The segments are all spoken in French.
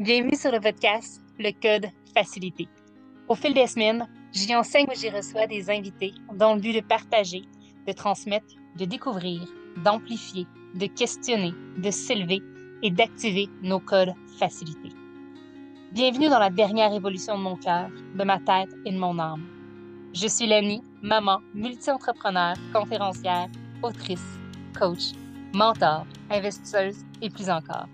Bienvenue sur le podcast Le Code Facilité. Au fil des semaines, j'y enseigne ou j'y reçois des invités dans le but de partager, de transmettre, de découvrir, d'amplifier, de questionner, de s'élever et d'activer nos codes facilités. Bienvenue dans la dernière évolution de mon cœur, de ma tête et de mon âme. Je suis Lenny, maman, multi-entrepreneur, conférencière, autrice, coach, mentor, investisseuse et plus encore.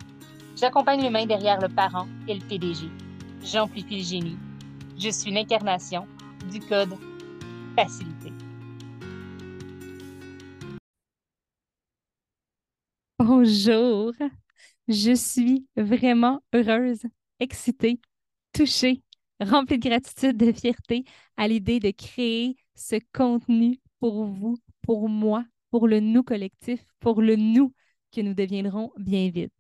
J'accompagne l'humain derrière le parent et le PDG. J'amplifie le génie. Je suis l'incarnation du code facilité. Bonjour, je suis vraiment heureuse, excitée, touchée, remplie de gratitude, de fierté à l'idée de créer ce contenu pour vous, pour moi, pour le nous collectif, pour le nous que nous deviendrons bien vite.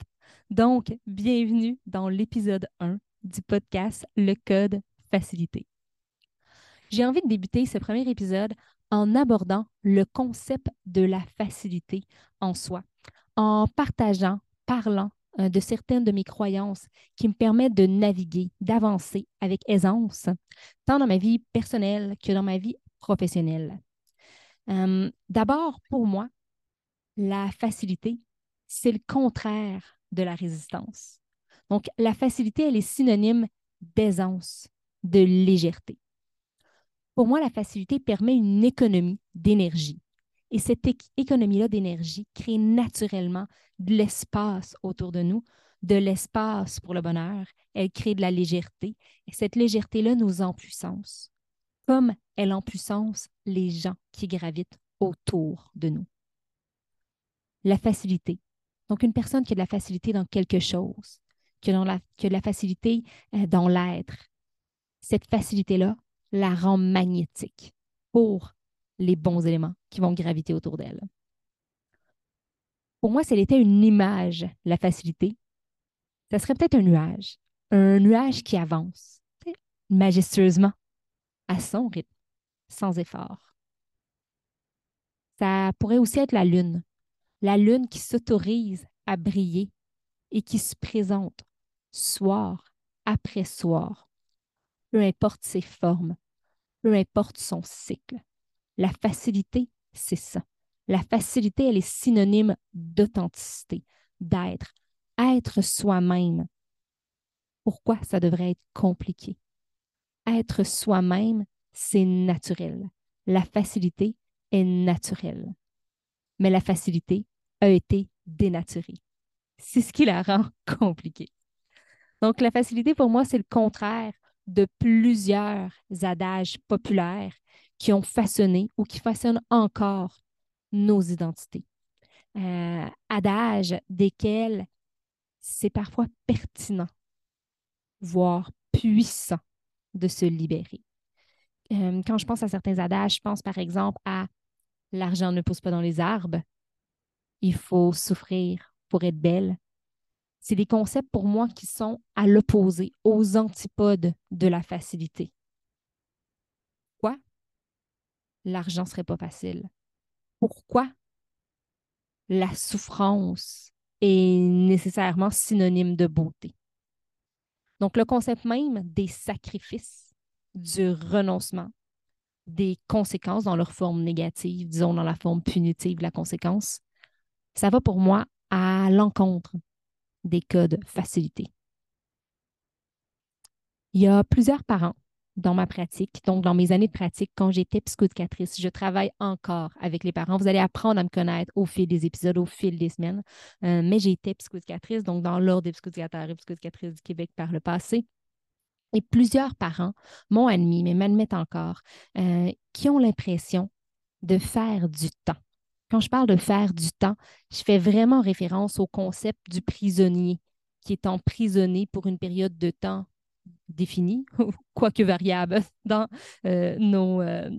Donc, bienvenue dans l'épisode 1 du podcast Le Code Facilité. J'ai envie de débuter ce premier épisode en abordant le concept de la facilité en soi, en partageant, parlant euh, de certaines de mes croyances qui me permettent de naviguer, d'avancer avec aisance, tant dans ma vie personnelle que dans ma vie professionnelle. Euh, d'abord, pour moi, la facilité, c'est le contraire de la résistance. Donc, la facilité, elle est synonyme d'aisance, de légèreté. Pour moi, la facilité permet une économie d'énergie. Et cette économie-là d'énergie crée naturellement de l'espace autour de nous, de l'espace pour le bonheur. Elle crée de la légèreté. Et cette légèreté-là nous en puissance, comme elle en puissance les gens qui gravitent autour de nous. La facilité. Donc, une personne qui a de la facilité dans quelque chose, qui a, de la facilité euh, dans l'être, cette facilité-là la rend magnétique pour les bons éléments qui vont graviter autour d'elle. Pour moi, si elle était une image, la facilité, ça serait peut-être un nuage, un nuage qui avance majestueusement à son rythme, sans effort. Ça pourrait aussi être la lune, la lune qui s'autorise à briller et qui se présente soir après soir, peu importe ses formes, peu importe son cycle. La facilité, c'est ça. La facilité, elle est synonyme d'authenticité, d'être, être soi-même. Pourquoi ça devrait être compliqué? Être soi-même, c'est naturel. La facilité est naturelle. Mais la facilité a été dénaturée. C'est ce qui la rend compliquée. Donc, la facilité, pour moi, c'est le contraire de plusieurs adages populaires qui ont façonné ou qui façonnent encore nos identités. Euh, adages desquels c'est parfois pertinent, voire puissant de se libérer. Euh, quand je pense à certains adages, je pense par exemple à l'argent ne pousse pas dans les arbres, il faut souffrir pour être belle. C'est des concepts pour moi qui sont à l'opposé, aux antipodes de la facilité l'argent ne serait pas facile? Pourquoi la souffrance est nécessairement synonyme de beauté? Donc, le concept même des sacrifices, du renoncement, des conséquences dans leur forme négative, disons dans la forme punitive la conséquence, ça va pour moi à l'encontre des codes facilités. Il y a plusieurs parents dans ma pratique, donc dans mes années de pratique, quand j'étais psychoéducatrice, je travaille encore avec les parents. Vous allez apprendre à me connaître au fil des épisodes, au fil des semaines. Euh, mais j'ai été psychoéducatrice, donc dans l'ordre des psychoéducateurs et psychoéducatrices du Québec par le passé. Et plusieurs parents m'ont admis, mais m'admettent encore, euh, qui ont l'impression de faire du temps. Quand je parle de faire du temps, je fais vraiment référence au concept du prisonnier qui est emprisonné pour une période de temps définie, quoique variable, dans euh, nos, euh,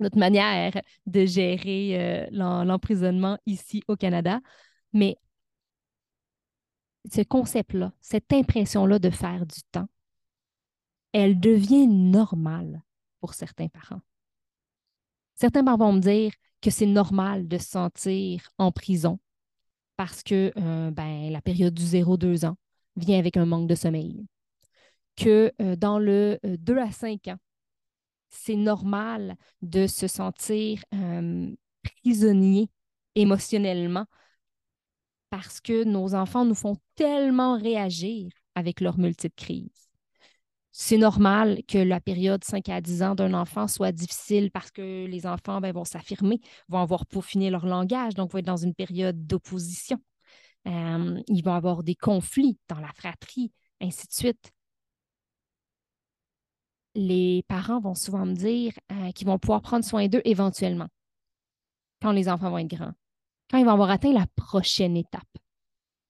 notre manière de gérer euh, l'emprisonnement ici au Canada. Mais ce concept-là, cette impression-là de faire du temps, elle devient normale pour certains parents. Certains parents vont me dire que c'est normal de se sentir en prison parce que ben, la période du 0-2 ans, vient avec un manque de sommeil. Que euh, dans le 2 euh, à 5 ans, c'est normal de se sentir euh, prisonnier émotionnellement parce que nos enfants nous font tellement réagir avec leurs multiples crises. C'est normal que la période 5 à 10 ans d'un enfant soit difficile parce que les enfants ben, vont s'affirmer, vont avoir peaufiné leur langage, donc vont être dans une période d'opposition. Ils vont avoir des conflits dans la fratrie, ainsi de suite. Les parents vont souvent me dire euh, qu'ils vont pouvoir prendre soin d'eux éventuellement, quand les enfants vont être grands, quand ils vont avoir atteint la prochaine étape.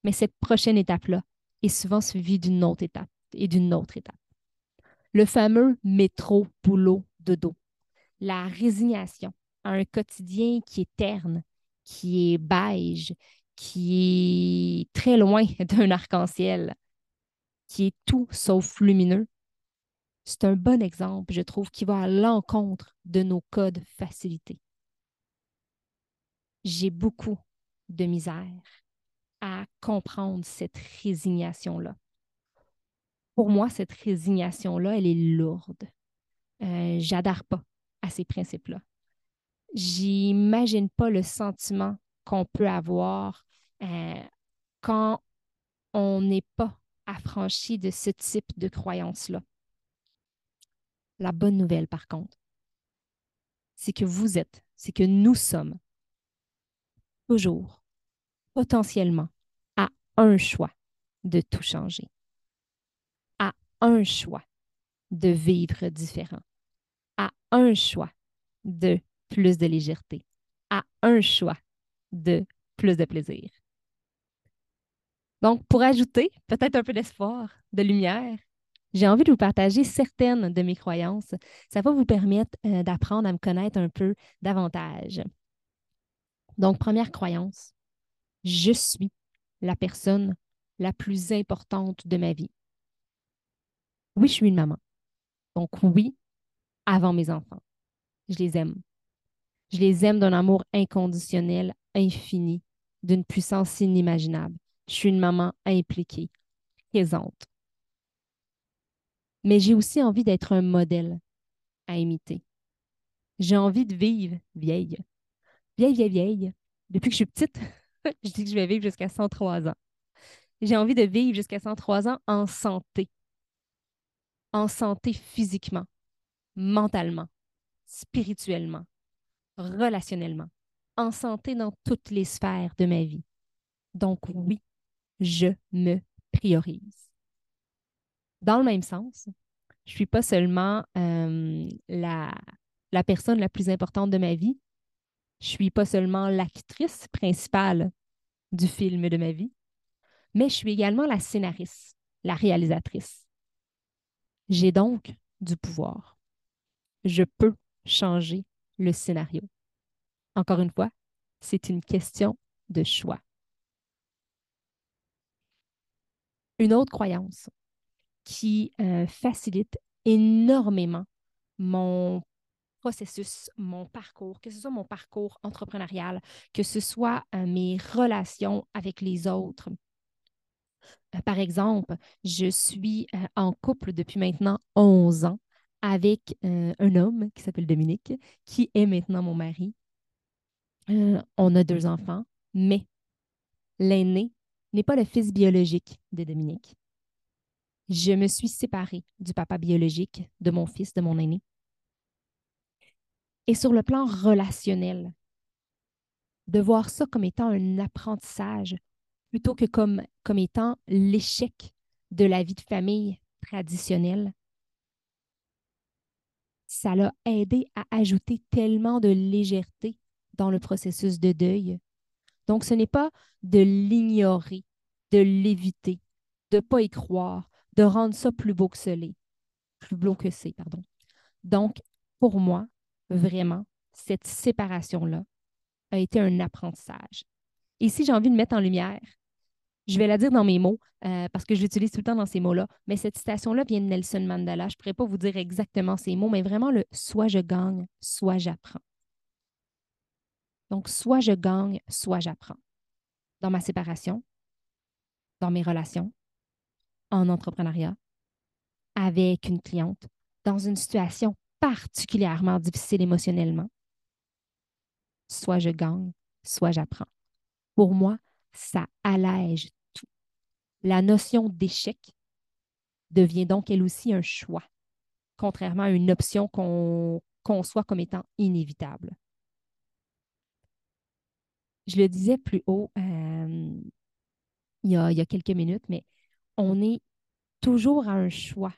Mais cette prochaine étape-là est souvent suivie d'une autre étape et d'une autre étape. Le fameux métro boulot dodo, la résignation à un quotidien qui est terne, qui est beige, qui est très loin d'un arc-en-ciel, qui est tout sauf lumineux, c'est un bon exemple, je trouve, qui va à l'encontre de nos codes facilités. J'ai beaucoup de misère à comprendre cette résignation-là. Pour moi, cette résignation-là, elle est lourde. Euh, J'adhère pas à ces principes-là. J'imagine pas le sentiment qu'on peut avoir euh, quand on n'est pas affranchi de ce type de croyance-là. La bonne nouvelle, par contre, c'est que vous êtes, c'est que nous sommes toujours, potentiellement, à un choix de tout changer, un choix de vivre différent, à un choix de plus de légèreté, à un choix de plus de plaisir. Donc, pour ajouter peut-être un peu d'espoir, de lumière, j'ai envie de vous partager certaines de mes croyances. Ça va vous permettre euh, d'apprendre à me connaître un peu davantage. Donc, première croyance, je suis la personne la plus importante de ma vie. Oui, je suis une maman. Donc, oui, avant mes enfants. Je les aime. Je les aime d'un amour inconditionnel, infini, d'une puissance inimaginable. Je suis une maman impliquée, présente. Mais j'ai aussi envie d'être un modèle à imiter. J'ai envie de vivre vieille. Vieille, vieille, vieille. Depuis que je suis petite, je dis que je vais vivre jusqu'à 103 ans. J'ai envie de vivre jusqu'à 103 ans en santé. En santé physiquement, mentalement, spirituellement, relationnellement, en santé dans toutes les sphères de ma vie. Donc oui, je me priorise. Dans le même sens, je ne suis pas seulement euh, la, la personne la plus importante de ma vie, je ne suis pas seulement l'actrice principale du film de ma vie, mais je suis également la scénariste, la réalisatrice. J'ai donc du pouvoir. Je peux changer le scénario. Encore une fois, c'est une question de choix. Une autre croyance qui euh, facilite énormément mon processus, mon parcours, que ce soit mon parcours entrepreneurial, que ce soit euh, mes relations avec les autres. Euh, par exemple, je suis en couple depuis maintenant 11 ans avec un homme qui s'appelle Dominique, qui est maintenant mon mari. on a deux enfants, mais l'aîné n'est pas le fils biologique de Dominique. Je me suis séparée du papa biologique de mon fils, de mon aîné. Et sur le plan relationnel, de voir ça comme étant un apprentissage plutôt que comme, étant l'échec de la vie de famille traditionnelle, ça l'a aidé à ajouter tellement de légèreté dans le processus de deuil. Donc, ce n'est pas de l'ignorer, de l'éviter, de ne pas y croire, de rendre ça plus beau que ce plus beau que c'est, pardon. Donc, pour moi, vraiment, cette séparation-là a été un apprentissage. Et si j'ai envie de mettre en lumière, je vais la dire dans mes mots euh, parce que je l'utilise tout le temps dans ces mots-là, mais cette citation-là vient de Nelson Mandela. Je ne pourrais pas vous dire exactement ces mots, mais vraiment le soit je gagne, soit j'apprends. Donc, soit je gagne, soit j'apprends. Dans ma séparation, dans mes relations, en entrepreneuriat avec une cliente dans une situation particulièrement difficile émotionnellement, soit je gagne, soit j'apprends. Pour moi, ça allège. La notion d'échec devient donc elle aussi un choix, contrairement à une option qu'on conçoit comme étant inévitable. Je le disais plus haut euh, il, y a, il y a quelques minutes, mais on est toujours à un choix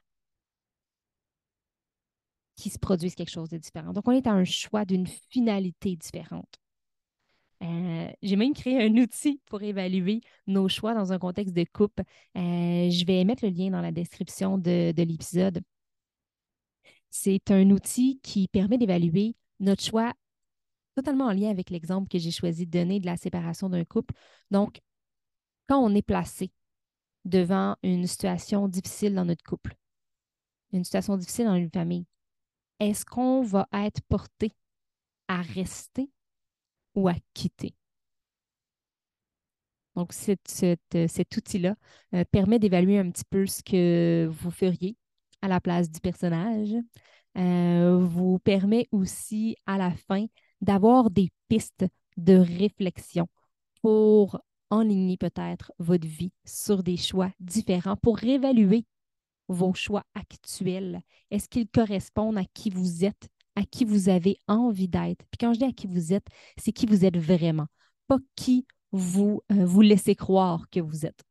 qui se produise quelque chose de différent. Donc, on est à un choix d'une finalité différente. Euh, j'ai même créé un outil pour évaluer nos choix dans un contexte de coupe. Euh, je vais mettre le lien dans la description de, de l'épisode. C'est un outil qui permet d'évaluer notre choix totalement en lien avec l'exemple que j'ai choisi de donner de la séparation d'un couple. Donc, quand on est placé devant une situation difficile dans notre couple, une situation difficile dans une famille, est-ce qu'on va être porté à rester ou à quitter? Donc, cet outil-là euh, permet d'évaluer un petit peu ce que vous feriez à la place du personnage. Euh, vous permet aussi à la fin d'avoir des pistes de réflexion pour enligner peut-être votre vie sur des choix différents, pour réévaluer vos choix actuels? Est-ce qu'ils correspondent à qui vous êtes, à qui vous avez envie d'être? Puis quand je dis à qui vous êtes, c'est qui vous êtes vraiment, pas qui vous, euh, vous laissez croire que vous êtes,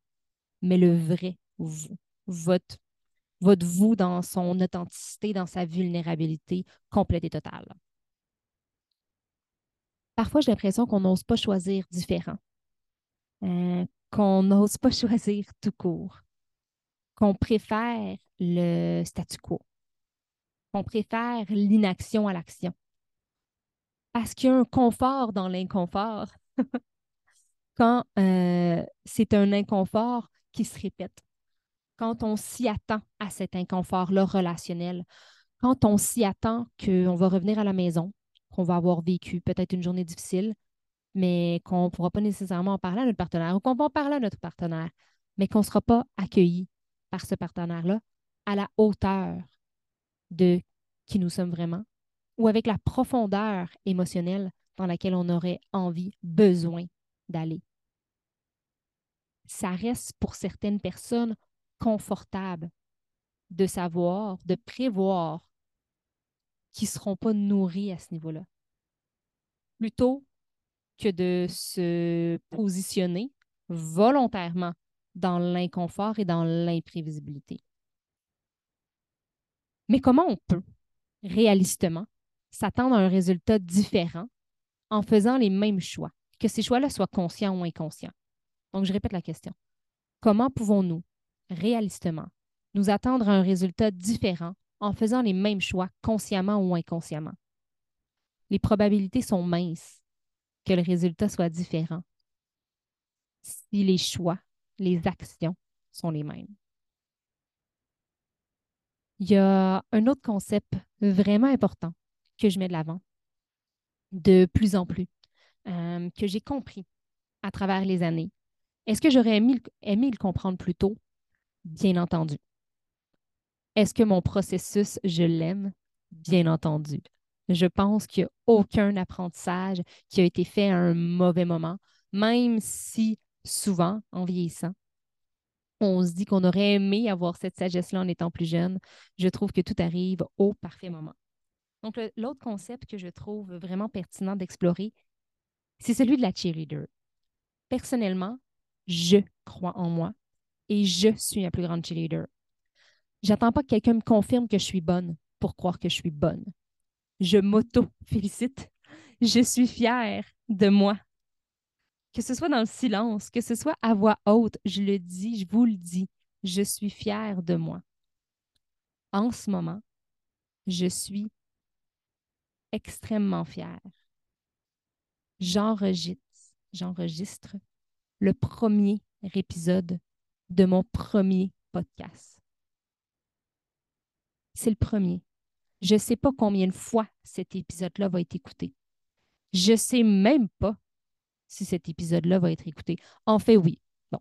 mais le vrai vous, votre, vous dans son authenticité, dans sa vulnérabilité complète et totale. Parfois, j'ai l'impression qu'on n'ose pas choisir différent, euh, qu'on n'ose pas choisir tout court. Qu'on préfère le statu quo, qu'on préfère l'inaction à l'action. Parce qu'il y a un confort dans l'inconfort quand euh, c'est un inconfort qui se répète, quand on s'y attend à cet inconfort-là relationnel, quand on s'y attend qu'on va revenir à la maison, qu'on va avoir vécu peut-être une journée difficile, mais qu'on ne pourra pas nécessairement en parler à notre partenaire ou qu'on va en parler à notre partenaire, mais qu'on ne sera pas accueilli par ce partenaire-là à la hauteur de qui nous sommes vraiment ou avec la profondeur émotionnelle dans laquelle on aurait envie, besoin d'aller. Ça reste pour certaines personnes confortable de savoir, de prévoir qu'ils ne seront pas nourris à ce niveau-là. Plutôt que de se positionner volontairement dans l'inconfort et dans l'imprévisibilité. Mais comment on peut, réalistement, s'attendre à un résultat différent en faisant les mêmes choix, que ces choix-là soient conscients ou inconscients? Donc, je répète la question. Comment pouvons-nous, réalistement, nous attendre à un résultat différent en faisant les mêmes choix consciemment ou inconsciemment? Les probabilités sont minces que le résultat soit différent si les choix les actions sont les mêmes. Il y a un autre concept vraiment important que je mets de l'avant de plus en plus, euh, que j'ai compris à travers les années. Est-ce que j'aurais aimé, aimé, le comprendre plus tôt? Bien entendu. Est-ce que mon processus, je l'aime? Bien entendu. Je pense qu'il n'y a aucun apprentissage qui a été fait à un mauvais moment, même si souvent, en vieillissant, on se dit qu'on aurait aimé avoir cette sagesse-là en étant plus jeune. Je trouve que tout arrive au parfait moment. Donc, l'autre concept que je trouve vraiment pertinent d'explorer, c'est celui de la cheerleader. Personnellement, je crois en moi et je suis la plus grande cheerleader. J'attends pas que quelqu'un me confirme que je suis bonne pour croire que je suis bonne. Je m'auto-félicite. Je suis fière de moi que ce soit dans le silence, que ce soit à voix haute, je le dis, je vous le dis, je suis fière de moi. En ce moment, je suis extrêmement fière. J'enregistre, j'enregistre le premier épisode de mon premier podcast. C'est le premier. Je ne sais pas combien de fois cet épisode-là va être écouté. Je ne sais même pas si cet épisode-là va être écouté. En fait, oui. Bon,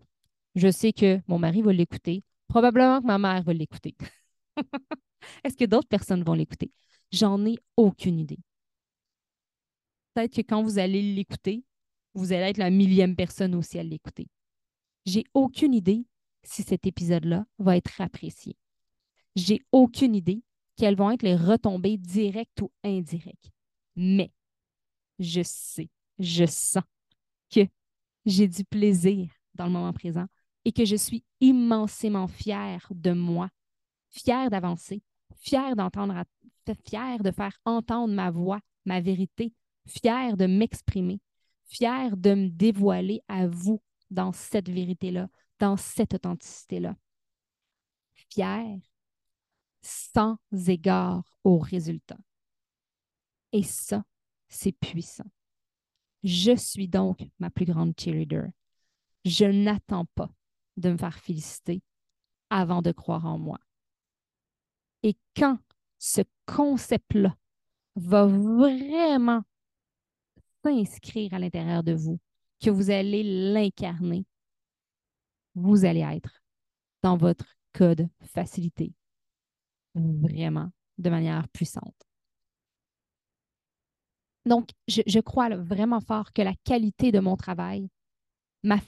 je sais que mon mari va l'écouter, Probablement que ma mère va l'écouter. Est-ce que d'autres personnes vont l'écouter? J'en ai aucune idée. Peut-être que quand vous allez l'écouter, vous allez être la millième personne aussi à l'écouter. J'ai aucune idée si cet épisode-là va être apprécié. J'ai aucune idée quelles vont être les retombées directes ou indirectes. Mais je sais, je sens que j'ai du plaisir dans le moment présent et que je suis immensément fière de moi, fière d'avancer, fière d'entendre, fière de faire entendre ma voix, ma vérité, fière de m'exprimer, fière de me dévoiler à vous dans cette vérité-là, dans cette authenticité-là. Fière sans égard aux résultats. Et ça, c'est puissant. Je suis donc ma plus grande cheerleader. Je n'attends pas de me faire féliciter avant de croire en moi. Et quand ce concept-là va vraiment s'inscrire à l'intérieur de vous, que vous allez l'incarner, vous allez être dans votre code facilité, vraiment de manière puissante. Donc, je, crois vraiment fort que la qualité de mon travail, ma,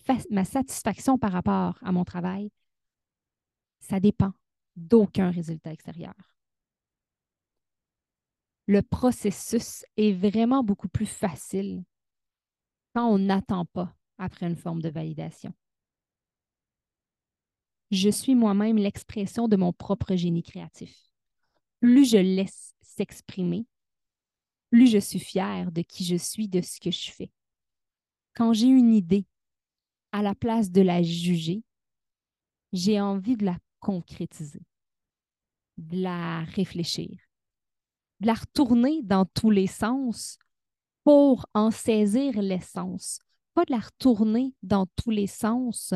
satisfaction par rapport à mon travail, ça dépend d'aucun résultat extérieur. Le processus est vraiment beaucoup plus facile quand on n'attend pas après une forme de validation. Je suis moi-même l'expression de mon propre génie créatif. Plus je laisse s'exprimer, plus je suis fière de qui je suis, de ce que je fais. Quand j'ai une idée, à la place de la juger, j'ai envie de la concrétiser, de la réfléchir, de la retourner dans tous les sens pour en saisir l'essence, pas de la retourner dans tous les sens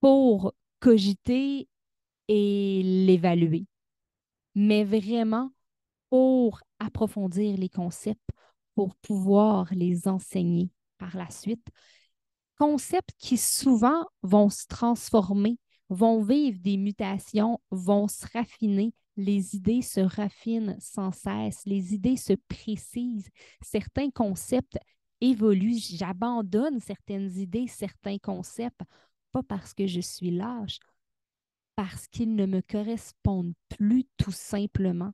pour cogiter et l'évaluer, mais vraiment pour approfondir les concepts, pour pouvoir les enseigner par la suite. Concepts qui souvent vont se transformer, vont vivre des mutations, vont se raffiner. Les idées se raffinent sans cesse, les idées se précisent. Certains concepts évoluent. J'abandonne certaines idées, certains concepts, pas parce que je suis lâche, parce qu'ils ne me correspondent plus tout simplement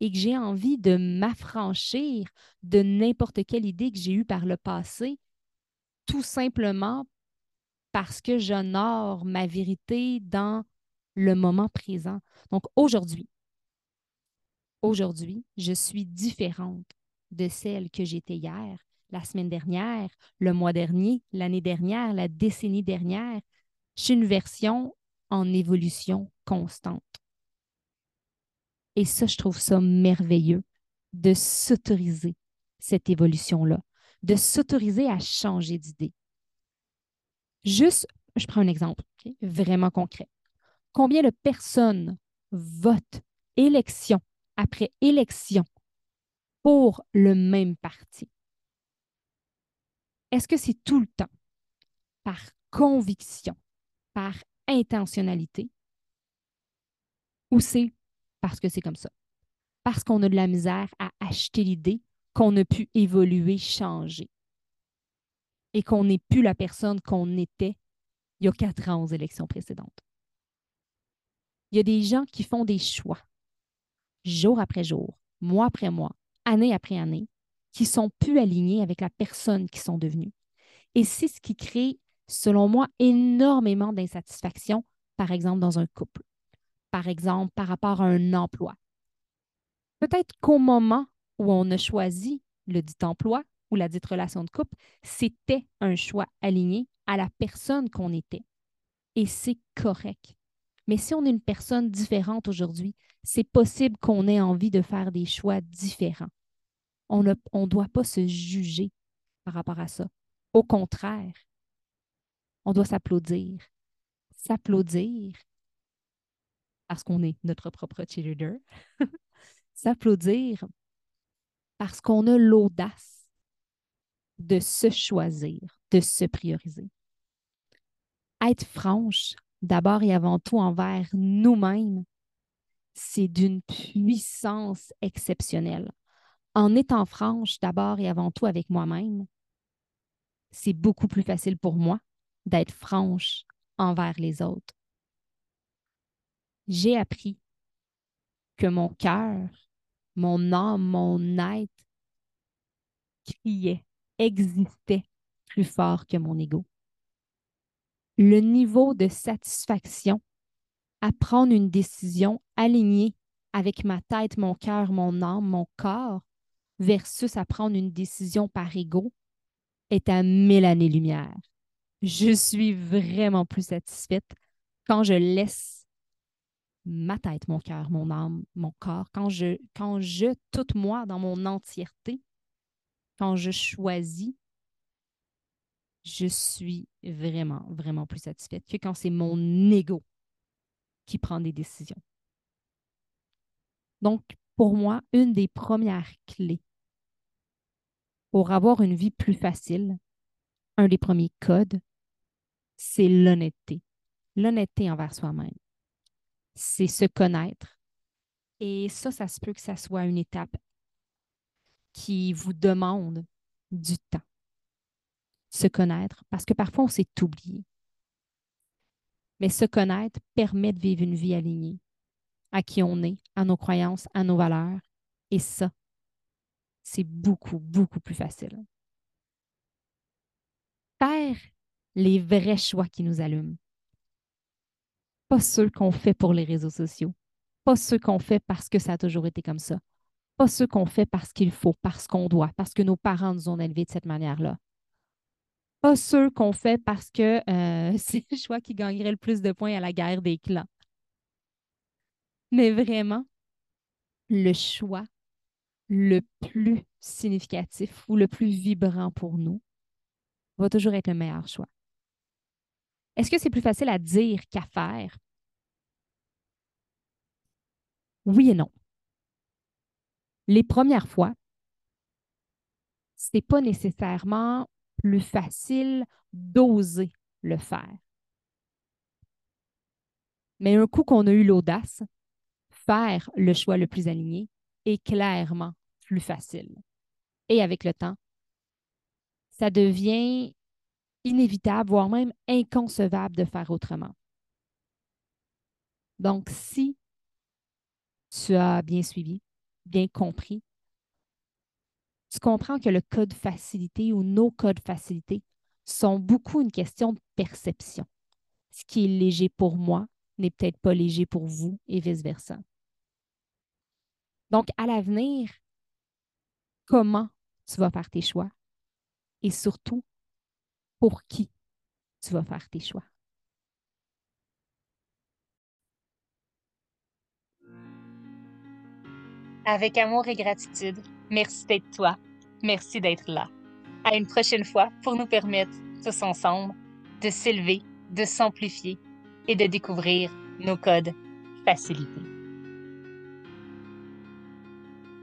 et que j'ai envie de m'affranchir de n'importe quelle idée que j'ai eue par le passé, tout simplement parce que j'honore ma vérité dans le moment présent. Donc aujourd'hui, aujourd'hui, je suis différente de celle que j'étais hier, la semaine dernière, le mois dernier, l'année dernière, la décennie dernière. Je suis une version en évolution constante. Et ça, je trouve ça merveilleux de s'autoriser cette évolution-là, de s'autoriser à changer d'idée. Juste, je prends un exemple vraiment concret. Combien de personnes votent élection après élection pour le même parti? Est-ce que c'est tout le temps par conviction, par intentionnalité, ou c'est parce que c'est comme ça. Parce qu'on a de la misère à acheter l'idée qu'on a pu évoluer, changer. Et qu'on n'est plus la personne qu'on était il y a quatre ans aux élections précédentes. Il y a des gens qui font des choix, jour après jour, mois après mois, année après année, qui sont plus alignés avec la personne qu'ils sont devenus. Et c'est ce qui crée, selon moi, énormément d'insatisfaction, par exemple, dans un couple par exemple, par rapport à un emploi. Peut-être qu'au moment où on a choisi le dit emploi ou la dite relation de couple, c'était un choix aligné à la personne qu'on était. Et c'est correct. Mais si on est une personne différente aujourd'hui, c'est possible qu'on ait envie de faire des choix différents. On ne doit pas se juger par rapport à ça. Au contraire, on doit s'applaudir. S'applaudir parce qu'on est notre propre cheerleader, s'applaudir parce qu'on a l'audace de se choisir, de se prioriser. Être franche d'abord et avant tout envers nous-mêmes, c'est d'une puissance exceptionnelle. En étant franche d'abord et avant tout avec moi-même, c'est beaucoup plus facile pour moi d'être franche envers les autres. J'ai appris que mon cœur, mon âme, mon être criait, existait plus fort que mon ego. Le niveau de satisfaction à prendre une décision alignée avec ma tête, mon cœur, mon âme, mon corps, versus à prendre une décision par ego, est à mille années-lumière. Je suis vraiment plus satisfaite quand je laisse ma tête, mon cœur, mon âme, mon corps, quand je, quand je, toute moi, dans mon entièreté, quand je choisis, je suis vraiment, vraiment plus satisfaite que quand c'est mon ego qui prend des décisions. Donc, pour moi, une des premières clés pour avoir une vie plus facile, un des premiers codes, c'est l'honnêteté. L'honnêteté envers soi-même. C'est se connaître. Et ça, ça se peut que ça soit une étape qui vous demande du temps. Se connaître, parce que parfois on s'est oublié. Mais se connaître permet de vivre une vie alignée à qui on est, à nos croyances, à nos valeurs. Et ça, c'est beaucoup, beaucoup plus facile. Faire les vrais choix qui nous allument. Pas ceux qu'on fait pour les réseaux sociaux. Pas ceux qu'on fait parce que ça a toujours été comme ça. Pas ceux qu'on fait parce qu'il faut, parce qu'on doit, parce que nos parents nous ont élevés de cette manière-là pas ceux qu'on fait parce que euh, c'est le choix qui gagnerait le plus de points à la guerre des clans. Mais vraiment, le choix le plus significatif ou le plus vibrant pour nous va toujours être le meilleur choix. Est-ce que c'est plus facile à dire qu'à faire? Oui et non. Les premières fois, ce n'est pas nécessairement plus facile d'oser le faire. Mais un coup qu'on a eu l'audace, faire le choix le plus aligné est clairement plus facile. Et avec le temps, ça devient inévitable, voire même inconcevable de faire autrement. Donc, si tu as bien suivi, bien compris tu comprends que le code facilité ou nos codes facilités sont beaucoup une question de perception. Ce qui est léger pour moi n'est peut-être pas léger pour vous et vice-versa. Donc, à l'avenir, comment tu vas faire tes choix? Et surtout, pour qui tu vas faire tes choix? Avec amour et gratitude, merci d'être toi. Merci d'être là. À une prochaine fois pour nous permettre, tous ensemble, de s'élever, de s'amplifier et de découvrir nos codes facilités.